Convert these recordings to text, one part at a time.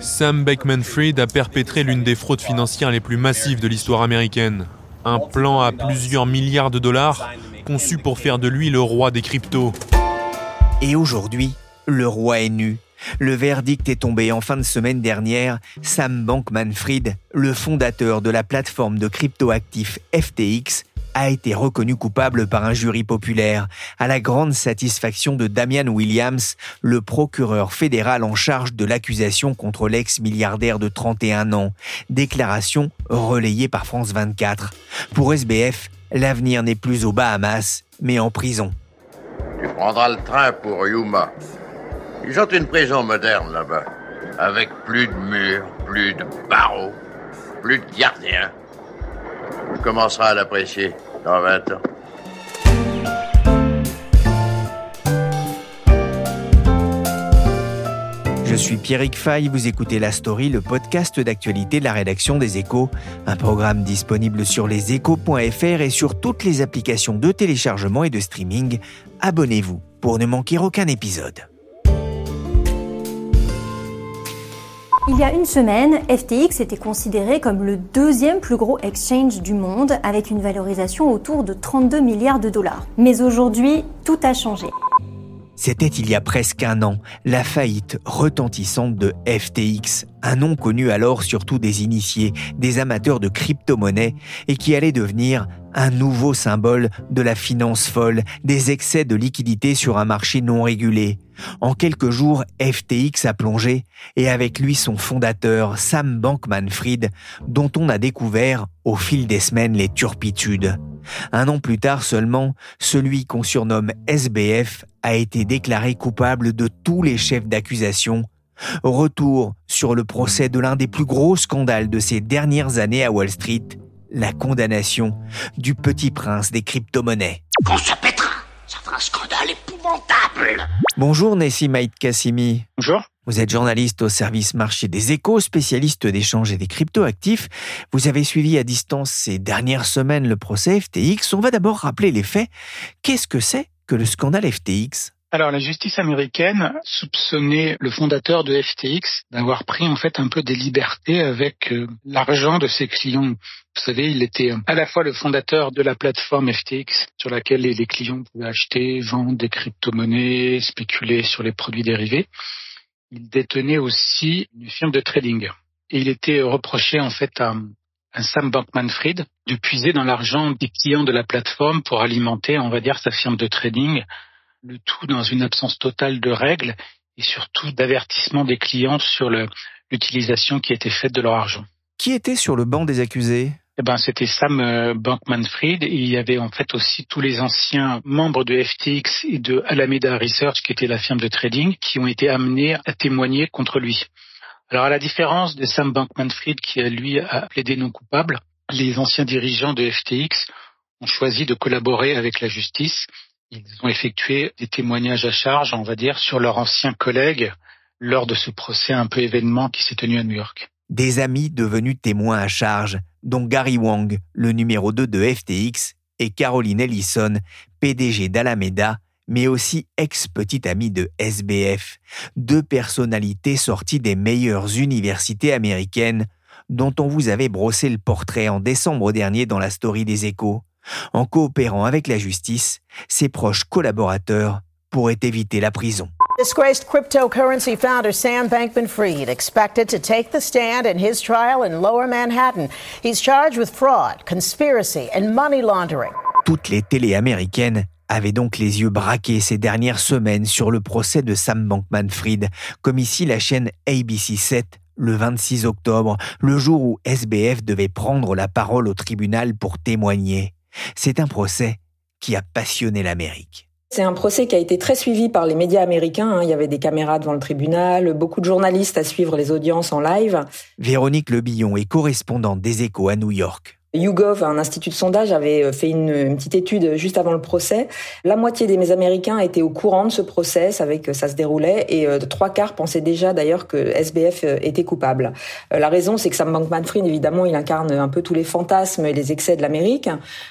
Sam Beckman-Fried a perpétré l'une des fraudes financières les plus massives de l'histoire américaine. Un plan à plusieurs milliards de dollars conçu pour faire de lui le roi des cryptos. Et aujourd'hui, le roi est nu. Le verdict est tombé en fin de semaine dernière. Sam Bankman-Fried, le fondateur de la plateforme de cryptoactifs FTX, a été reconnu coupable par un jury populaire, à la grande satisfaction de Damian Williams, le procureur fédéral en charge de l'accusation contre l'ex-milliardaire de 31 ans. Déclaration relayée par France 24. Pour SBF, l'avenir n'est plus aux Bahamas, mais en prison. Tu prendras le train pour Yuma. Ils ont une prison moderne là-bas, avec plus de murs, plus de barreaux, plus de gardiens. Tu commenceras à l'apprécier 20 ans. Je suis Pierrick Fay, vous écoutez La Story, le podcast d'actualité de la rédaction des Échos, un programme disponible sur leséchos.fr et sur toutes les applications de téléchargement et de streaming. Abonnez-vous pour ne manquer aucun épisode. Il y a une semaine, FTX était considéré comme le deuxième plus gros exchange du monde avec une valorisation autour de 32 milliards de dollars. Mais aujourd'hui, tout a changé. C'était il y a presque un an, la faillite retentissante de FTX, un nom connu alors surtout des initiés, des amateurs de crypto-monnaies, et qui allait devenir un nouveau symbole de la finance folle, des excès de liquidité sur un marché non régulé. En quelques jours, FTX a plongé, et avec lui son fondateur, Sam Bankman-Fried, dont on a découvert au fil des semaines les turpitudes. Un an plus tard seulement, celui qu'on surnomme SBF a été déclaré coupable de tous les chefs d'accusation. Retour sur le procès de l'un des plus gros scandales de ces dernières années à Wall Street, la condamnation du petit prince des crypto-monnaies. Un scandale épouvantable. Bonjour Nessim Haït Kassimi. Bonjour. Vous êtes journaliste au service marché des échos, spécialiste d'échange et des crypto-actifs. Vous avez suivi à distance ces dernières semaines le procès FTX. On va d'abord rappeler les faits. Qu'est-ce que c'est que le scandale FTX alors la justice américaine soupçonnait le fondateur de FTX d'avoir pris en fait un peu des libertés avec euh, l'argent de ses clients. Vous savez, il était euh, à la fois le fondateur de la plateforme FTX sur laquelle les clients pouvaient acheter, vendre des crypto-monnaies, spéculer sur les produits dérivés. Il détenait aussi une firme de trading et il était reproché en fait à un Sam Bankman-Fried de puiser dans l'argent des clients de la plateforme pour alimenter, on va dire, sa firme de trading le tout dans une absence totale de règles et surtout d'avertissement des clients sur l'utilisation qui était faite de leur argent. Qui était sur le banc des accusés? Eh ben, c'était Sam euh, Bankman-Fried il y avait en fait aussi tous les anciens membres de FTX et de Alameda Research, qui était la firme de trading, qui ont été amenés à témoigner contre lui. Alors, à la différence de Sam Bankman-Fried, qui lui a plaidé non coupable, les anciens dirigeants de FTX ont choisi de collaborer avec la justice ils ont effectué des témoignages à charge, on va dire, sur leurs anciens collègues lors de ce procès un peu événement qui s'est tenu à New York. Des amis devenus témoins à charge, dont Gary Wang, le numéro 2 de FTX, et Caroline Ellison, PDG d'Alameda, mais aussi ex-petite amie de SBF, deux personnalités sorties des meilleures universités américaines, dont on vous avait brossé le portrait en décembre dernier dans la story des échos. En coopérant avec la justice, ses proches collaborateurs pourraient éviter la prison. Disgraced cryptocurrency founder Sam Bankman Fried expected to take the stand in his trial in Lower Manhattan. He's charged with fraud, conspiracy and money laundering. Toutes les télés américaines avaient donc les yeux braqués ces dernières semaines sur le procès de Sam Bankman Fried, comme ici la chaîne ABC 7 le 26 octobre, le jour où SBF devait prendre la parole au tribunal pour témoigner. C'est un procès qui a passionné l'Amérique. C'est un procès qui a été très suivi par les médias américains. Hein. Il y avait des caméras devant le tribunal, beaucoup de journalistes à suivre les audiences en live. Véronique Lebillon est correspondante des Échos à New York. YouGov, un institut de sondage, avait euh, fait une, petite étude juste avant le procès. La moitié des Américains étaient au courant de ce procès, savaient que ça se déroulait, et euh, trois quarts pensaient déjà d'ailleurs que SBF euh, était coupable. la raison, c'est que Sam Bankman-Fried, évidemment, il incarne un peu tous les fantasmes et les excès de l'Amérique.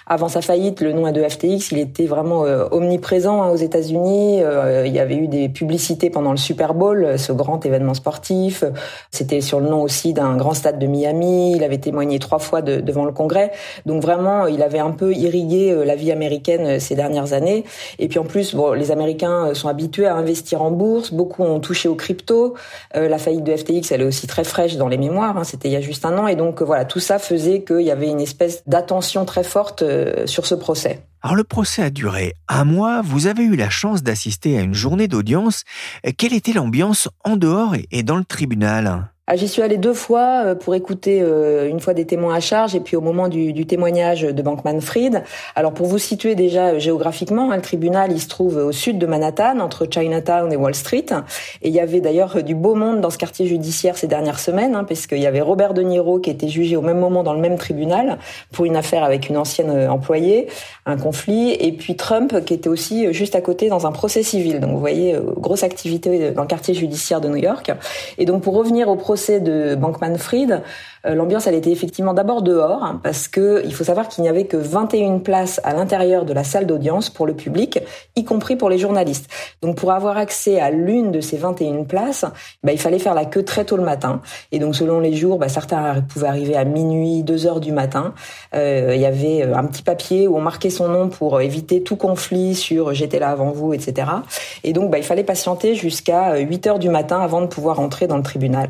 Avant sa faillite, le nom de FTX, il était vraiment omniprésent hein, aux États-Unis. il y avait eu des publicités pendant le Super Bowl, ce grand événement sportif. C'était sur le nom aussi d'un grand stade de Miami. Il avait témoigné trois fois devant le Congrès donc vraiment, il avait un peu irrigué euh, la vie américaine euh, ces dernières années. Et puis en plus, les Américains euh, sont habitués à investir en bourse. Beaucoup ont touché aux crypto. la faillite de FTX, elle est aussi très fraîche dans les mémoires. Hein. C'était il y a juste un an. Et donc voilà, tout ça faisait qu'il y avait une espèce d'attention très forte sur ce procès. Alors le procès a duré un mois, vous avez eu la chance d'assister à une journée d'audience. Quelle était l'ambiance en dehors et dans le tribunal? Ah, j'y suis allée deux fois euh, pour écouter euh, une fois des témoins à charge et puis au moment du, témoignage de Bankman Fried. Alors pour vous situer déjà euh, géographiquement, hein, le tribunal il se trouve au sud de Manhattan, entre Chinatown et Wall Street. Et il y avait d'ailleurs du beau monde dans ce quartier judiciaire ces dernières semaines, hein, puisqu'il y avait Robert De Niro qui était jugé au même moment dans le même tribunal pour une affaire avec une ancienne employée, un conflit, et puis Trump qui était aussi juste à côté dans un procès civil. Donc vous voyez, grosse activité dans le quartier judiciaire de New York. Et donc pour revenir au procès de Bankman-Fried, euh, l'ambiance, elle était effectivement d'abord dehors, hein, parce que il faut savoir qu'il n'y avait que 21 places à l'intérieur de la salle d'audience pour le public, y compris pour les journalistes. Donc, pour avoir accès à l'une de ces 21 places, bah, il fallait faire la queue très tôt le matin. Et donc, selon les jours, bah, certains pouvaient arriver à minuit, 2 heures du matin. Euh, il y avait euh, un petit papier où on marquait son nom pour éviter tout conflit sur j'étais là avant vous, etc. Et donc, bah, il fallait patienter jusqu'à 8 heures du matin avant de pouvoir entrer dans le tribunal.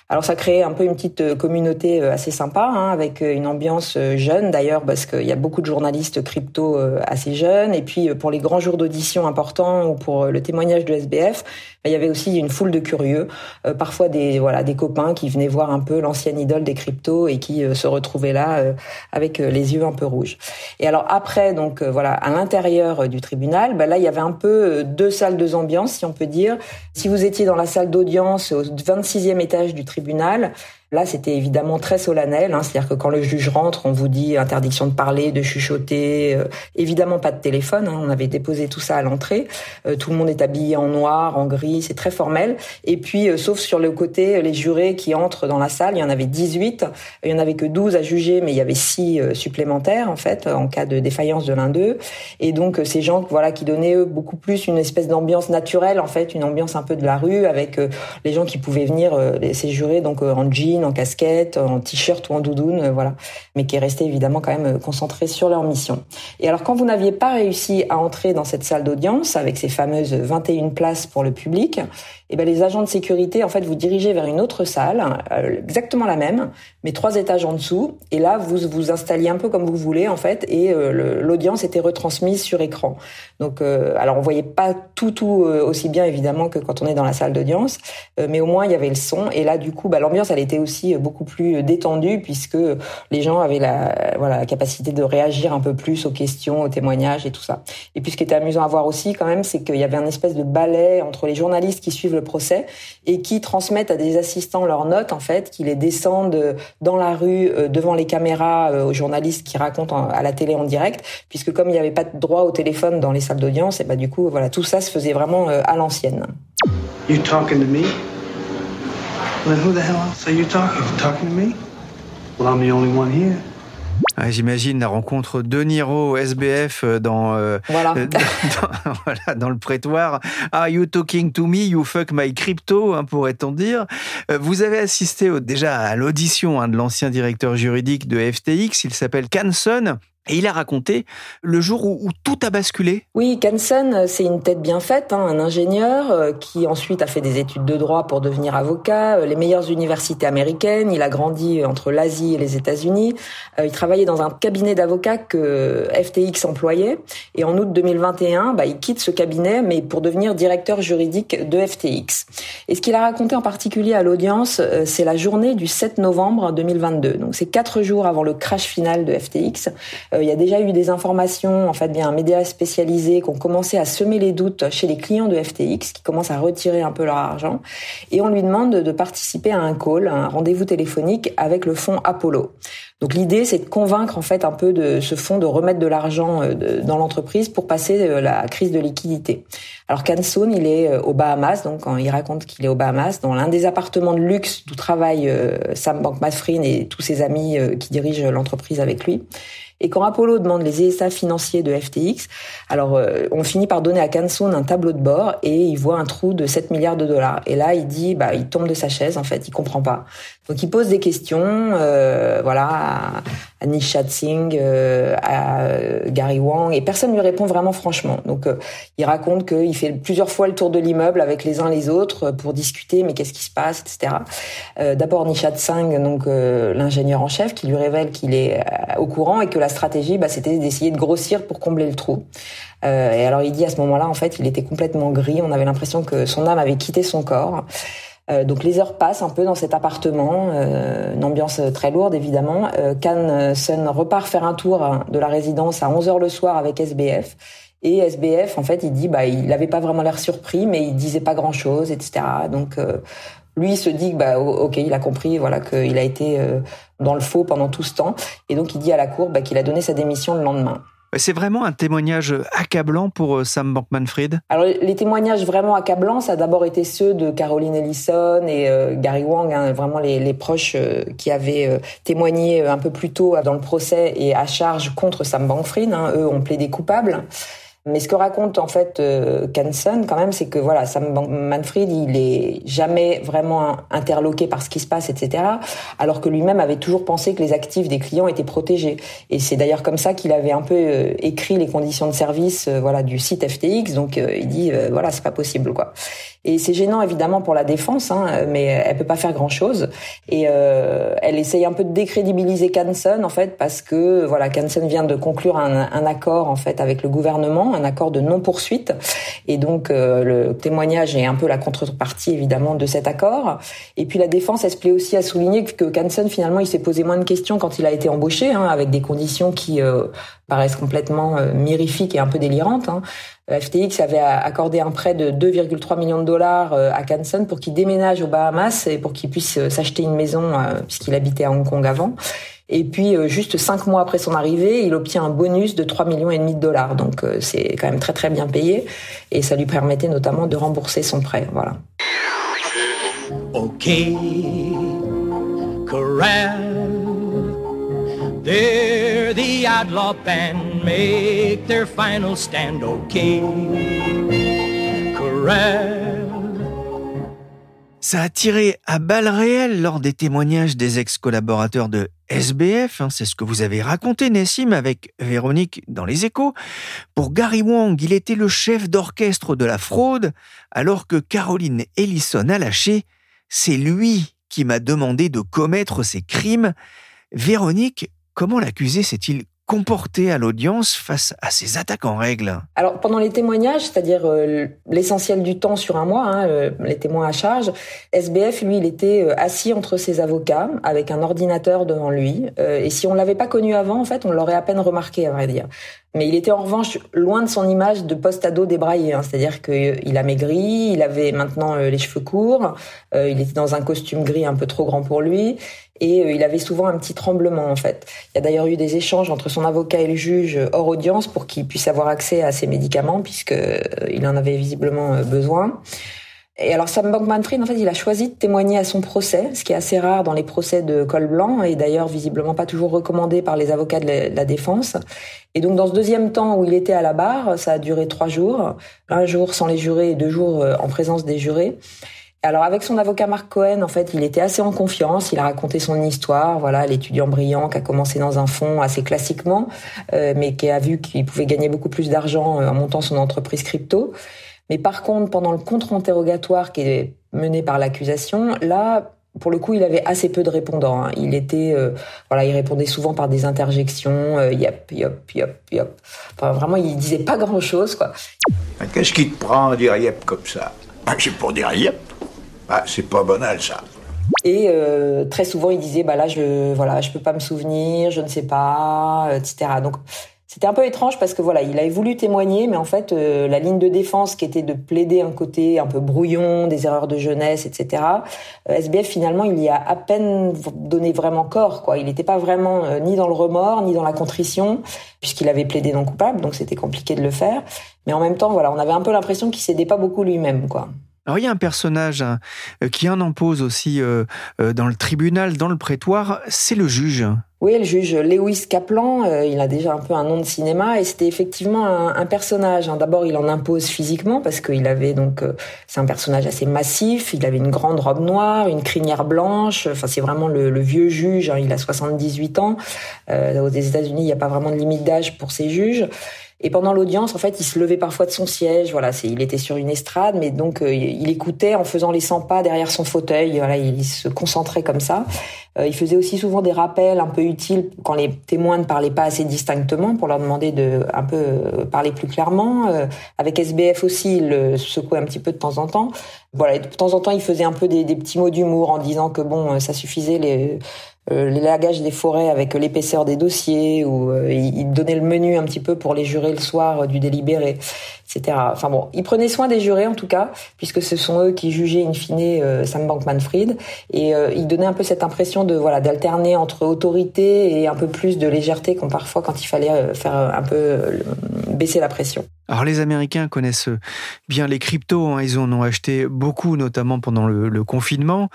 Alors ça crée un peu une petite euh, communauté euh, assez sympa, hein, avec euh, une ambiance jeune d'ailleurs, parce qu'il y a beaucoup de journalistes crypto assez jeunes. Et puis pour les grands jours d'audition importants ou pour le témoignage de SBF, bah, il y avait aussi une foule de curieux, parfois des voilà des copains qui venaient voir un peu l'ancienne idole des cryptos et qui se retrouvaient là avec les yeux un peu rouges. Et alors après donc voilà à l'intérieur du tribunal, bah, là il y avait un peu deux salles, deux ambiances si on peut dire. Si vous étiez dans la salle d'audience au 26e étage du tribunal tribunal Là, c'était évidemment très solennel, hein, c'est-à-dire que quand le juge rentre, on vous dit interdiction de parler, de chuchoter, euh, évidemment pas de téléphone. Hein, on avait déposé tout ça à l'entrée. Euh, tout le monde est habillé en noir, en gris, c'est très formel. Et puis, euh, sauf sur le côté, les jurés qui entrent dans la salle, il y en avait 18. Il y en avait que 12 à juger, mais il y avait 6 supplémentaires en fait en cas de défaillance de l'un d'eux. Et donc, ces gens, voilà, qui donnaient beaucoup plus une espèce d'ambiance naturelle en fait, une ambiance un peu de la rue avec les gens qui pouvaient venir, ces jurés donc en jean en casquette, en t-shirt ou en doudoune, euh, voilà, mais qui est resté évidemment quand même euh, concentré sur leur mission. Et alors quand vous n'aviez pas réussi à entrer dans cette salle d'audience avec ces fameuses 21 places pour le public, eh ben les agents de sécurité en fait vous dirigez vers une autre salle, euh, exactement la même, mais trois étages en dessous. Et là vous vous installiez un peu comme vous voulez en fait, et l'audience était retransmise sur écran. Donc alors on voyait pas tout tout aussi bien évidemment que quand on est dans la salle d'audience, mais au moins il y avait le son. Et là du coup bah, l'ambiance elle était aussi beaucoup plus détendu puisque les gens avaient la, voilà, la capacité de réagir un peu plus aux questions, aux témoignages et tout ça. Et puis ce qui était amusant à voir aussi quand même, c'est qu'il y avait un espèce de balai entre les journalistes qui suivent le procès et qui transmettent à des assistants leurs notes en fait, qui les descendent dans la rue euh, devant les caméras euh, aux journalistes qui racontent à la télé en direct, puisque comme il n'y avait pas de droit au téléphone dans les salles d'audience, et bah du coup voilà tout ça se faisait vraiment euh, à l'ancienne. You talking to me? J'imagine la rencontre de Niro SBF euh, dans, euh, voilà. Euh, dans, dans, le prétoire. Are you talking to me? You fuck my crypto, hein, pourrait-on dire. Vous avez assisté déjà à l'audition hein, de l'ancien directeur juridique de FTX. Il s'appelle Canson. Et il a raconté le jour où, tout a basculé. Oui, Kansen, euh, c'est une tête bien faite, hein, un ingénieur euh, qui ensuite a fait des études de droit pour devenir avocat, euh, les meilleures universités américaines. Il a grandi entre l'Asie et les États-Unis. il travaillait dans un cabinet d'avocats que FTX employait. Et en août 2021, bah, il quitte ce cabinet, mais pour devenir directeur juridique de FTX. Et ce qu'il a raconté en particulier à l'audience, c'est la journée du 7 novembre 2022. Donc c'est quatre jours avant le crash final de FTX. Il y a déjà eu des informations, en fait, bien un média spécialisé qui ont commencé à semer les doutes chez les clients de FTX, qui commencent à retirer un peu leur argent, et on lui demande de participer à un call, un rendez-vous téléphonique avec le fonds Apollo. Donc l'idée, c'est de convaincre en fait un peu de ce fonds de remettre de l'argent euh, dans l'entreprise pour passer euh, la crise de liquidité. Alors Canson, il est euh, aux Bahamas, donc il raconte qu'il est aux Bahamas, dans l'un des appartements de luxe d'où travaille Sam Bankman-Fried et tous ses amis qui dirigent l'entreprise avec lui. Et quand Apollo demande les ESA financiers de FTX, alors euh, on finit par donner à Canson un tableau de bord et il voit un trou de 7 milliards de dollars. Et là, il dit, bah, il tombe de sa chaise en fait, il comprend pas. Donc il pose des questions, euh, voilà, à, Nishat Singh, euh, à Gary Wang, et personne lui répond vraiment franchement. Donc il raconte qu'il fait plusieurs fois le tour de l'immeuble avec les uns les autres pour discuter, mais qu'est-ce qui se passe, etc. D'abord Nishat Singh, donc l'ingénieur en chef, qui lui révèle qu'il est au courant et que la stratégie, bah, c'était d'essayer de grossir pour combler le trou. Euh, et alors il dit à ce moment-là, en fait, il était complètement gris. On avait l'impression que son âme avait quitté son corps. Euh, donc les heures passent un peu dans cet appartement, euh, une ambiance très lourde évidemment. Euh, Can Sun repart faire un tour de la résidence à 11h le soir avec SBF. Et SBF, en fait, il dit, bah, il n'avait pas vraiment l'air surpris, mais il disait pas grand-chose, etc. Donc, lui se dit bah ok il a compris voilà qu'il a été euh, dans le faux pendant tout ce temps et donc il dit à la cour bah, qu'il a donné sa démission le lendemain. C'est vraiment un témoignage accablant pour euh, Sam Bankman-Fried. Alors les témoignages vraiment accablants, ça a d'abord été ceux de Caroline Ellison et euh, Gary Wang, hein, vraiment les, les proches qui avaient témoigné un peu plus tôt dans le procès et à charge contre Sam Bankman-Fried. Hein, eux ont plaidé coupables. Mais ce que raconte en fait euh, quand même, c'est que voilà, Sam Manfred, il est jamais vraiment interloqué par ce qui se passe, etc. Alors que lui-même avait toujours pensé que les actifs des clients étaient protégés. Et c'est d'ailleurs comme ça qu'il avait un peu euh, écrit les conditions de service, euh, voilà, du site FTX. Donc il dit voilà, c'est pas possible quoi. Et c'est gênant évidemment pour la défense, hein, mais elle peut pas faire grand chose. Et euh, elle essaye un peu de décrédibiliser Canson en fait parce que voilà, Canson vient de conclure un, un, accord en fait avec le gouvernement, un accord de non poursuite. Et donc euh, le témoignage est un peu la contrepartie évidemment de cet accord. Et puis la défense, elle se plaît aussi à souligner que Canson finalement il s'est posé moins de questions quand il a été embauché, hein, avec des conditions qui euh, paraissent complètement euh, mirifiques et un peu délirantes. Hein. Euh, FTX avait accordé un prêt de 2,3 millions de dollars euh, à Canson pour qu'il déménage aux Bahamas et pour qu'il puisse s'acheter une maison puisqu'il habitait à Hong Kong avant. Et puis juste cinq mois après son arrivée, il obtient un bonus de 3 millions et demi de dollars. Donc c'est quand même très très bien payé et ça lui permettait notamment de rembourser son prêt. Voilà. Ça a tiré à balles réelles lors des témoignages des ex-collaborateurs de SBF, hein, c'est ce que vous avez raconté Nessim avec Véronique dans les échos. Pour Gary Wong, il était le chef d'orchestre de la fraude, alors que Caroline Ellison a lâché. C'est lui qui m'a demandé de commettre ces crimes. Véronique, Comment l'accusé s'est-il comporté à l'audience face à ces attaques en règle? Alors pendant les témoignages, c'est-à-dire euh, l'essentiel du temps sur un mois, hein, euh, les témoins à charge, SBF lui il était euh, assis entre ses avocats avec un ordinateur devant lui. Et si on l'avait pas connu avant en fait on l'aurait à peine remarqué à vrai dire. Mais il était en revanche loin de son image de post-ado débraillé, hein, c'est-à-dire qu'il a maigri, il avait maintenant les cheveux courts, il était dans un costume gris un peu trop grand pour lui, et euh, il avait souvent un petit tremblement en fait. Il y a d'ailleurs eu des échanges entre son avocat et le juge hors audience pour qu'il puisse avoir accès à ses médicaments puisque euh, il en avait visiblement euh, besoin. Et alors Sam Bankman-Fried, en fait, il a choisi de témoigner à son procès, ce qui est assez rare dans les procès de col blanc et d'ailleurs visiblement pas toujours recommandé par les avocats de la défense. Et donc dans ce deuxième temps où il était à la barre, ça a duré trois jours, un jour sans les jurés et deux jours en présence des jurés. Alors avec son avocat Mark Cohen, en fait, il était assez en confiance. Il a raconté son histoire, voilà, l'étudiant brillant qui a commencé dans un fonds assez classiquement, euh, mais qui a vu qu'il pouvait gagner beaucoup plus d'argent euh, en montant son entreprise crypto. Mais par contre, pendant le contre-interrogatoire qui est mené par l'accusation, là, pour le coup, il avait assez peu de répondants. Hein. Il était, euh, voilà, il répondait souvent par des interjections, yep, yep, yep, yep. Enfin, vraiment, il disait pas grand-chose, quoi. Qu'est-ce qui te prend à dire yep comme ça? Ah, C'est pour dire yep. Ah, c'est pas banal, ça. Et euh, très souvent, il disait, bah là, je voilà, je peux pas me souvenir, je ne sais pas, etc. Donc c'était un peu étrange parce que voilà, il avait voulu témoigner, mais en fait, euh, la ligne de défense qui était de plaider un côté un peu brouillon, des erreurs de jeunesse, etc. Euh, SBF finalement, il y a à peine donné vraiment corps, quoi. Il n'était pas vraiment euh, ni dans le remords ni dans la contrition, puisqu'il avait plaidé non coupable, donc c'était compliqué de le faire. Mais en même temps, voilà, on avait un peu l'impression qu'il cédait pas beaucoup lui-même, quoi. Alors il y a un personnage hein, qui en impose aussi dans le tribunal, dans le prétoire, c'est le juge. Oui, le juge Lewis Kaplan, euh, il a déjà un peu un nom de cinéma et c'était effectivement un, personnage. Hein. D'abord, il en impose physiquement parce qu'il avait donc, euh, c'est un personnage assez massif. Il avait une grande robe noire, une crinière blanche. Enfin, c'est vraiment le, vieux juge. Hein. Il a 78 ans. Euh, aux États-Unis, il n'y a pas vraiment de limite d'âge pour ces juges. Et pendant l'audience, en fait, il se levait parfois de son siège. Voilà, c'est, il était sur une estrade, mais donc euh, il écoutait en faisant les 100 pas derrière son fauteuil. Voilà, il se concentrait comme ça. Euh, il faisait aussi souvent des rappels un peu utiles quand les témoins ne parlaient pas assez distinctement pour leur demander de un peu euh, parler plus clairement. avec SBF aussi, il le secouait un petit peu de temps en temps. Voilà, de temps en temps, il faisait un peu des, des petits mots d'humour en disant que bon, ça suffisait les euh, les des forêts avec l'épaisseur des dossiers, ou euh, il donnait le menu un petit peu pour les jurés le soir du délibéré, etc. Enfin bon, il prenait soin des jurés en tout cas, puisque ce sont eux qui jugeaient in fine euh, Sam Bankman-Fried, et il donnait un peu cette impression de voilà d'alterner entre autorité et un peu plus de légèreté, comme parfois quand il fallait faire un peu baisser la pression. Alors les Américains connaissent bien les cryptos, hein. ils en ont acheté beaucoup, notamment pendant le, confinement.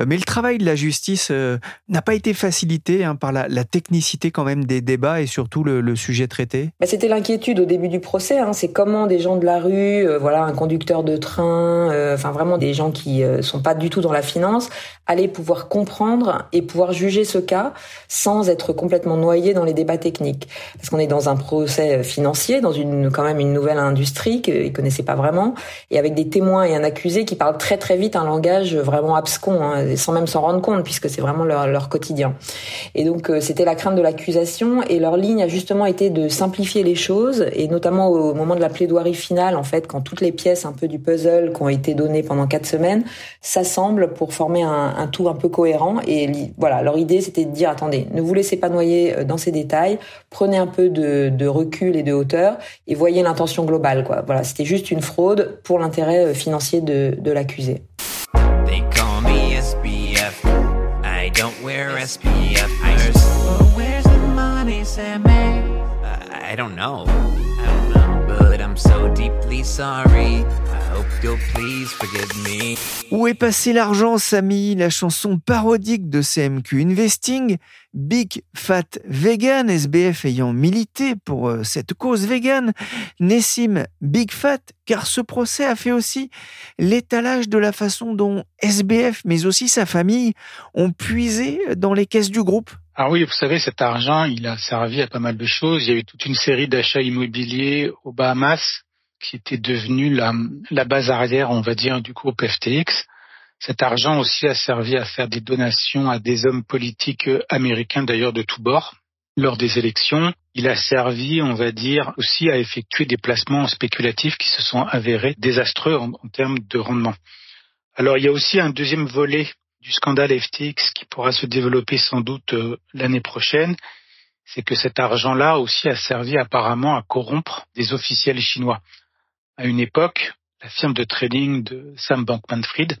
Euh, mais le travail de la justice euh, n'a pas été facilité hein, par la, technicité quand même des débats et surtout le, sujet traité. Bah, c'était l'inquiétude au début du procès. Hein. c'est comment des gens de la rue, euh, voilà, un conducteur de train, vraiment des gens qui sont pas du tout dans la finance, allaient pouvoir comprendre et pouvoir juger ce cas sans être complètement noyés dans les débats techniques. Parce qu'on est dans un procès financier, dans une quand même une nouvelle industrie qu'ils connaissaient pas vraiment, et avec des témoins et un accusé qui parlent très très vite un langage vraiment abscon, hein, sans même s'en rendre compte, puisque c'est vraiment leur, leur, quotidien. Et donc euh, c'était la crainte de l'accusation, et leur ligne a justement été de simplifier les choses, et notamment au moment de la plaidoirie finale, en fait, quand toutes les pièces un peu du puzzle qui ont été données pendant quatre semaines s'assemblent pour former un, tout un peu cohérent. Et voilà, leur idée c'était de dire attendez, ne vous laissez pas noyer euh, dans ces détails, prenez un peu de, de recul et de hauteur, et voyez l'intention globale. Quoi. Voilà, c'était juste une fraude pour l'intérêt euh, financier de, de l'accusé. I don't know. I don't know, but I'm so deeply sorry. Où est passé l'argent, Samy? La chanson parodique de CMQ Investing, Big Fat Vegan, SBF ayant milité pour euh, cette cause vegan, Nessim Big Fat, car ce procès a fait aussi l'étalage de la façon dont SBF, mais aussi sa famille, ont puisé dans les caisses du groupe. Ah oui, vous savez, cet argent, il a servi à pas mal de choses. Il y a eu toute une série d'achats immobiliers aux Bahamas qui était devenu la, base arrière, on va dire, du groupe FTX. Cet argent aussi a servi à faire des donations à des hommes politiques américains, d'ailleurs de tous bords, lors des élections. Il a servi, on va dire, aussi à effectuer des placements spéculatifs qui se sont avérés désastreux en, en termes de rendement. Alors il y a aussi un deuxième volet du scandale FTX qui pourra se développer sans doute euh, l'année prochaine, c'est que cet argent-là aussi a servi apparemment à corrompre des officiels chinois. À une époque, la firme de trading de Sam Bankman-Fried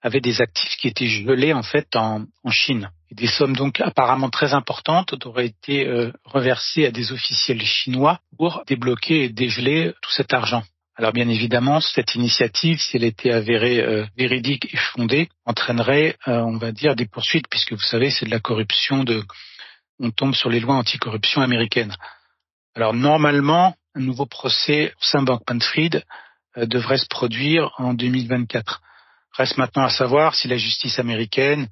avait des actifs qui étaient gelés en fait en, Chine. Et des sommes donc apparemment très importantes auraient été euh, reversées à des officiels chinois pour débloquer et dégeler tout cet argent. Alors bien évidemment, cette initiative, si elle était avérée euh, véridique et fondée, entraînerait, euh, on va dire, des poursuites, puisque vous savez, c'est de la corruption de, on tombe sur les lois anticorruption américaines. Alors normalement, un nouveau procès pour Sam Bankman-Fried euh, devrait se produire en 2024. Reste maintenant à savoir si la justice américaine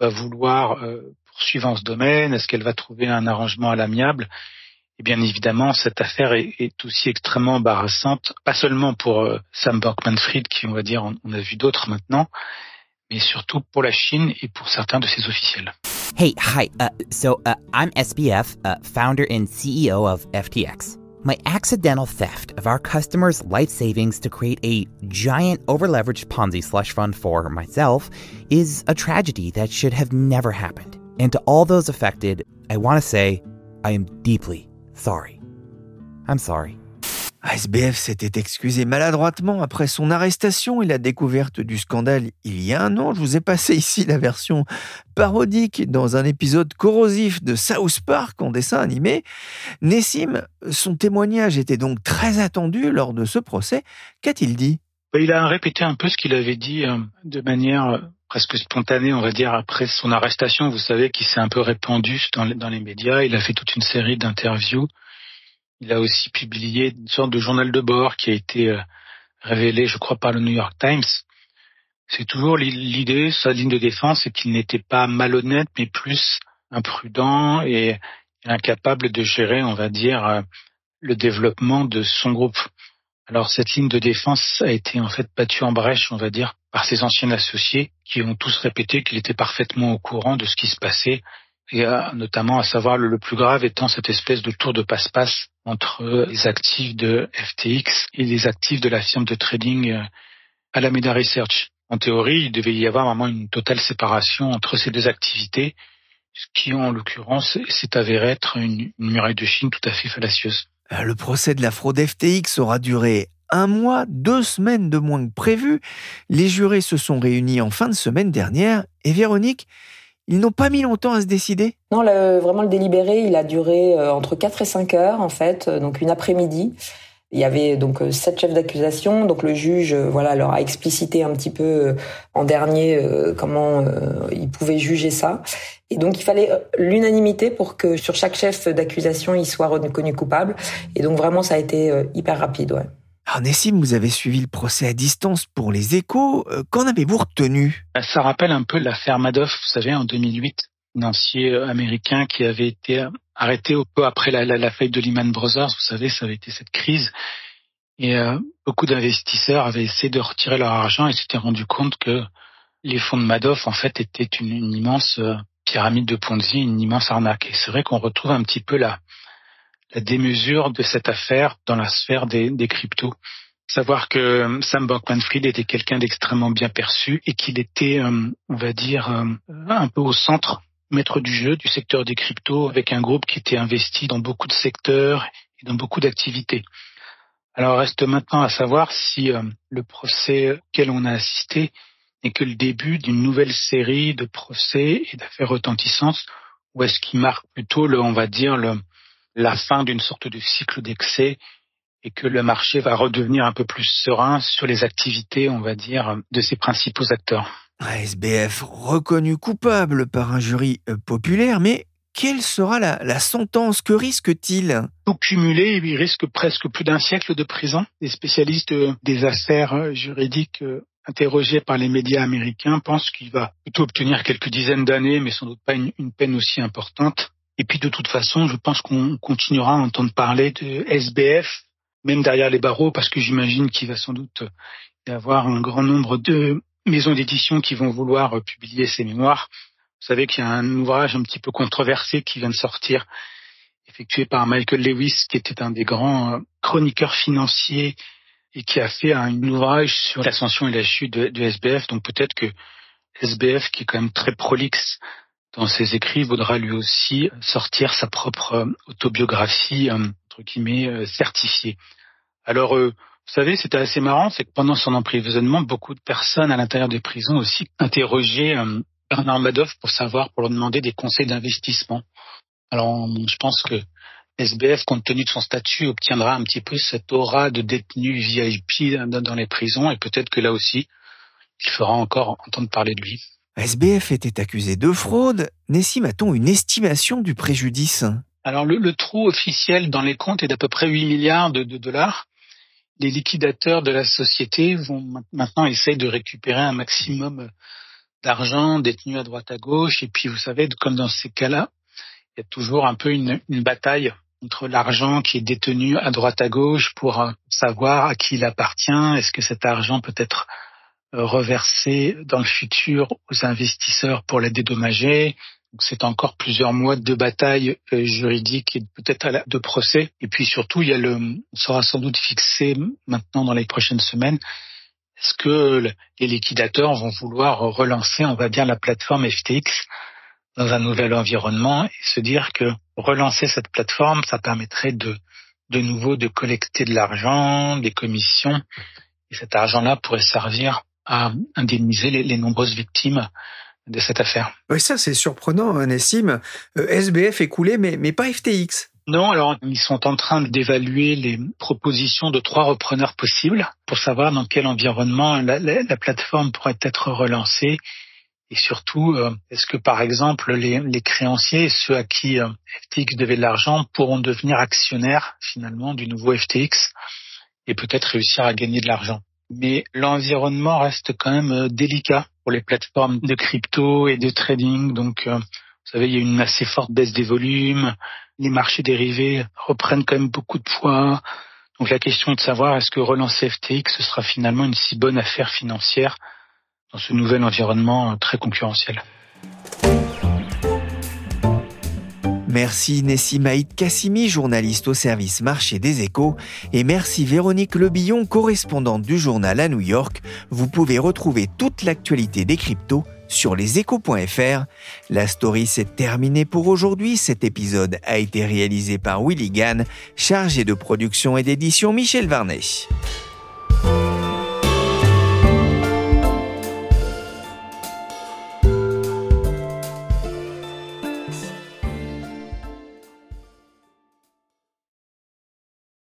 va vouloir euh, poursuivre en ce domaine, est-ce qu'elle va trouver un arrangement à l'amiable. Et bien évidemment, cette affaire est, aussi extrêmement embarrassante, pas seulement pour euh, Sam Bankman-Fried, qui on va dire, on, a vu d'autres maintenant, mais surtout pour la Chine et pour certains de ses officiels. Hey, hi. Uh, so uh, I'm SBF, uh, founder and CEO of FTX. My accidental theft of our customers' life savings to create a giant overleveraged Ponzi slush fund for myself is a tragedy that should have never happened. And to all those affected, I want to say I am deeply sorry. I'm sorry. SBF s'était excusé maladroitement après son arrestation et la découverte du scandale il y a un an. Je vous ai passé ici la version parodique dans un épisode corrosif de South Park en dessin animé. Nessim, son témoignage était donc très attendu lors de ce procès. Qu'a-t-il dit? Bah, Il a répété un peu ce qu'il avait dit euh, de manière euh, presque spontanée, on va dire, après son arrestation. Vous savez qu'il s'est un peu répandu dans les médias. Il a fait toute une série d'interviews il a aussi publié une sorte de journal de bord qui a été euh, révélé, je crois, par le New York Times. C'est toujours l'idée, sa ligne de défense, c'est qu'il n'était pas malhonnête, mais plus imprudent et incapable de gérer, on va dire, euh, le développement de son groupe. Alors cette ligne de défense a été en fait battue en brèche, on va dire, par ses anciens associés qui ont tous répété qu'il était parfaitement au courant de ce qui se passait et notamment à savoir le, plus grave étant cette espèce de tour de passe-passe entre les actifs de FTX et les actifs de la firme de trading euh, Alameda Research. En théorie, il devait y avoir vraiment une totale séparation entre ces deux activités, ce qui en l'occurrence s'est avéré être une, une muraille de Chine tout à fait fallacieuse. Euh, le procès de la fraude FTX aura duré un mois, deux semaines de moins que prévu. Les jurés se sont réunis en fin de semaine dernière et Véronique, ils n'ont pas mis longtemps à se décider? Non, vraiment le délibéré, il a duré euh, entre 4 et 5 heures en fait, euh, donc une après-midi. Il y avait donc euh, sept chefs d'accusation, donc le juge voilà leur a explicité un petit peu en dernier comment il pouvait juger ça. Et donc il fallait l'unanimité pour que sur chaque chef d'accusation il soit reconnu coupable. Et donc vraiment ça a été hyper rapide, ouais. Alors Nessim, vous avez suivi le procès à distance pour les échos. Euh, qu'en avez-vous retenu? Bah, Ça rappelle un peu l'affaire Madoff, vous savez, en 2008, financier euh, américain qui avait été euh, arrêté au peu après la, la, faillite de Lehman Brothers. Vous savez, ça avait été cette crise. Et beaucoup d'investisseurs avaient essayé de retirer leur argent et s'étaient rendu compte que les fonds de Madoff, en fait, étaient une, une immense pyramide de Ponzi, une immense arnaque. Et c'est vrai qu'on retrouve un petit peu là la démesure de cette affaire dans la sphère des, des cryptos. Savoir que euh, Sam Bankman-Fried était quelqu'un d'extrêmement bien perçu et qu'il était, euh, on va dire, euh, un peu au centre, maître du jeu du secteur des cryptos, avec un groupe qui était investi dans beaucoup de secteurs et dans beaucoup d'activités. Alors reste maintenant à savoir si le procès auquel on a assisté n'est que le début d'une nouvelle série de procès et d'affaires retentissantes, ou est-ce qu'il marque plutôt le, on va dire, le, la fin d'une sorte de cycle d'excès et que le marché va redevenir un peu plus serein sur les activités, on va dire, de ses principaux acteurs. SBF reconnu coupable par un jury euh, populaire, mais quelle sera la, sentence? Que risque-t-il? Tout cumulé, il risque presque plus d'un siècle de prison. Les spécialistes euh, des affaires euh, juridiques interrogés par les médias américains pensent qu'il va plutôt obtenir quelques dizaines d'années, mais sans doute pas une peine aussi importante. Et puis de toute façon, je pense qu'on continuera à entendre parler de SBF, même derrière les barreaux, parce que j'imagine qu'il va sans doute y avoir un grand nombre de maisons d'édition qui vont vouloir publier ces mémoires. Vous savez qu'il y a un ouvrage un petit peu controversé qui vient de sortir, effectué par Michael Lewis, qui était un des grands euh, chroniqueurs financiers et qui a fait un ouvrage sur l'ascension et la chute de, de SBF. Donc peut-être que SBF, qui est quand même très prolixe dans ses écrits, voudra lui aussi sortir sa propre euh, autobiographie, euh, entre guillemets, euh, certifiée. Alors, vous savez, c'était assez marrant, c'est que pendant son emprisonnement, beaucoup de personnes à l'intérieur des prisons aussi interrogeaient Bernard Madoff pour savoir, pour leur demander des conseils d'investissement. Alors, je pense que SBF, compte tenu de son statut, obtiendra un petit peu cette aura de détenu VIP dans les prisons et peut-être que là aussi, il fera encore entendre parler de lui. SBF était accusé de fraude. Nessim a-t-on une estimation du préjudice? Alors le, trou officiel dans les comptes est d'à peu près 8 milliards de, dollars. Les liquidateurs de la société vont maintenant essayer de récupérer un maximum d'argent détenu à droite à gauche. Et puis vous savez, comme dans ces cas-là, il y a toujours un peu une, une bataille entre l'argent qui est détenu à droite à gauche pour savoir à qui il appartient. Est-ce que cet argent peut être euh, reverser dans le futur aux investisseurs pour les dédommager C'est encore plusieurs mois de bataille euh, juridique et peut-être de procès. Et puis surtout, il y a le, sera sans doute fixé maintenant dans les prochaines semaines. Est-ce que les liquidateurs vont vouloir relancer, on va dire, la plateforme FTX dans un nouvel environnement et se dire que relancer cette plateforme, ça permettrait de, de nouveau de collecter de l'argent, des commissions, et cet argent-là pourrait servir à indemniser les, les nombreuses victimes de cette affaire. Oui, ça c'est surprenant, hein, Nessim. Euh, SBF est coulé, mais, mais pas FTX. Non, alors ils sont en train d'évaluer les propositions de trois repreneurs possibles pour savoir dans quel environnement la, la, plateforme pourrait être relancée et surtout euh, est-ce que par exemple les, les, créanciers, ceux à qui euh, FTX devait de l'argent, pourront devenir actionnaires finalement du nouveau FTX et peut-être réussir à gagner de l'argent? Mais l'environnement reste quand même délicat pour les plateformes de crypto et de trading. Donc, euh, vous savez, il y a une assez forte baisse des volumes. Les marchés dérivés reprennent quand même beaucoup de poids. Donc, la question est de savoir est-ce que relancer FTX ce sera finalement une si bonne affaire financière dans ce nouvel environnement euh, très concurrentiel? Merci Nessimaïd Kassimi, journaliste au service marché des échos, et merci Véronique Lebillon, correspondante du journal à New York. Vous pouvez retrouver toute l'actualité des cryptos sur leséchos.fr. La story s'est terminée pour aujourd'hui. Cet épisode a été réalisé par Willy Gann, chargé de production et d'édition Michel Varnet.